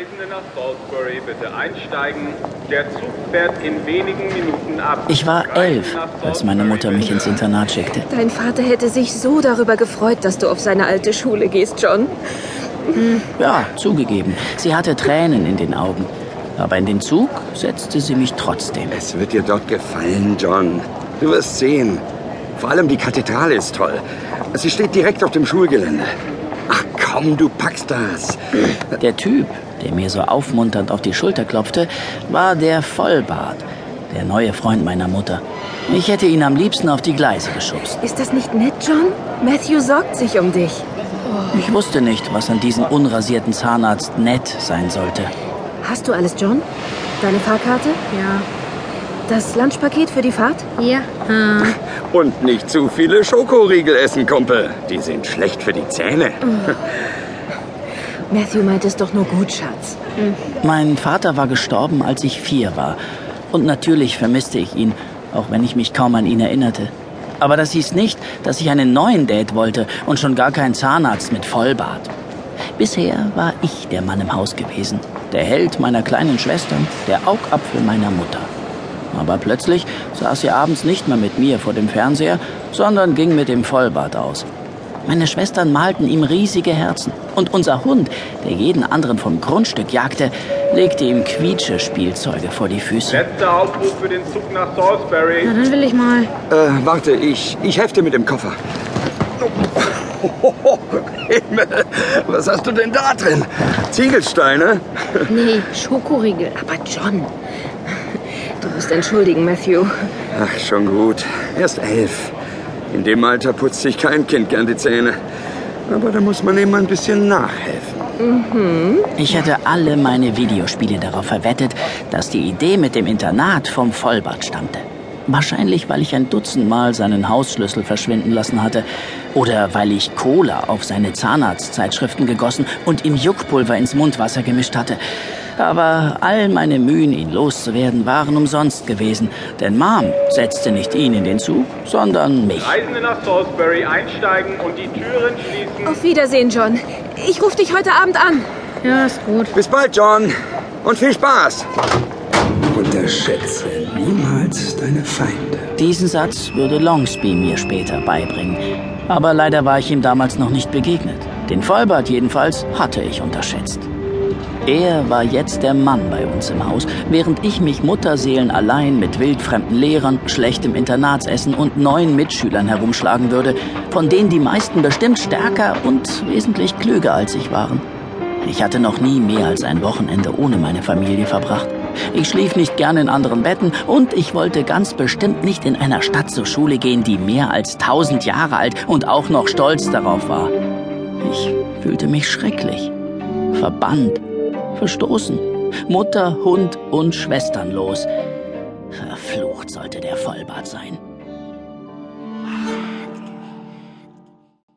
Reisende nach Salisbury, bitte einsteigen. Der Zug fährt in wenigen Minuten ab. Ich war elf, als meine Mutter mich ins Internat schickte. Dein Vater hätte sich so darüber gefreut, dass du auf seine alte Schule gehst, John. Ja, zugegeben. Sie hatte Tränen in den Augen. Aber in den Zug setzte sie mich trotzdem. Es wird dir dort gefallen, John. Du wirst sehen. Vor allem die Kathedrale ist toll. Sie steht direkt auf dem Schulgelände. Komm, du packst das. Der Typ, der mir so aufmunternd auf die Schulter klopfte, war der Vollbart, der neue Freund meiner Mutter. Ich hätte ihn am liebsten auf die Gleise geschubst. Ist das nicht nett, John? Matthew sorgt sich um dich. Ich wusste nicht, was an diesem unrasierten Zahnarzt nett sein sollte. Hast du alles, John? Deine Fahrkarte? Ja. Das Lunchpaket für die Fahrt? Ja. Ah. Und nicht zu viele Schokoriegel essen, Kumpel. Die sind schlecht für die Zähne. Matthew meint es doch nur gut, Schatz. Mein Vater war gestorben, als ich vier war. Und natürlich vermisste ich ihn, auch wenn ich mich kaum an ihn erinnerte. Aber das hieß nicht, dass ich einen neuen Date wollte und schon gar keinen Zahnarzt mit Vollbart. Bisher war ich der Mann im Haus gewesen, der Held meiner kleinen Schwester, der Augapfel meiner Mutter. Aber plötzlich saß sie abends nicht mehr mit mir vor dem Fernseher, sondern ging mit dem Vollbart aus. Meine Schwestern malten ihm riesige Herzen. Und unser Hund, der jeden anderen vom Grundstück jagte, legte ihm Quietsche-Spielzeuge vor die Füße. Letzter Aufruf für den Zug nach Salisbury. Na, dann will ich mal. Äh, warte, ich, ich hefte mit dem Koffer. Himmel, was hast du denn da drin? Ziegelsteine? Nee, Schokoriegel. Aber John, du musst entschuldigen, Matthew. Ach, schon gut. Erst elf. In dem Alter putzt sich kein Kind gern die Zähne. Aber da muss man eben ein bisschen nachhelfen. Ich hätte alle meine Videospiele darauf verwettet, dass die Idee mit dem Internat vom Vollbart stammte. Wahrscheinlich, weil ich ein Dutzend Mal seinen Hausschlüssel verschwinden lassen hatte. Oder weil ich Cola auf seine Zahnarztzeitschriften gegossen und ihm Juckpulver ins Mundwasser gemischt hatte. Aber all meine Mühen, ihn loszuwerden, waren umsonst gewesen. Denn Mom setzte nicht ihn in den Zug, sondern mich. Reisende nach Salisbury einsteigen und die Türen schließen. Auf Wiedersehen, John. Ich rufe dich heute Abend an. Ja, ist gut. Bis bald, John. Und viel Spaß. Unterschätze niemals deine Feinde. Diesen Satz würde Longsby mir später beibringen. Aber leider war ich ihm damals noch nicht begegnet. Den Vollbart jedenfalls hatte ich unterschätzt. Er war jetzt der Mann bei uns im Haus, während ich mich Mutterseelen allein mit wildfremden Lehrern, schlechtem Internatsessen und neuen Mitschülern herumschlagen würde, von denen die meisten bestimmt stärker und wesentlich klüger als ich waren. Ich hatte noch nie mehr als ein Wochenende ohne meine Familie verbracht. Ich schlief nicht gern in anderen Betten und ich wollte ganz bestimmt nicht in einer Stadt zur Schule gehen, die mehr als tausend Jahre alt und auch noch stolz darauf war. Ich fühlte mich schrecklich, verbannt, verstoßen, Mutter, Hund und Schwestern los. Verflucht sollte der Vollbart sein.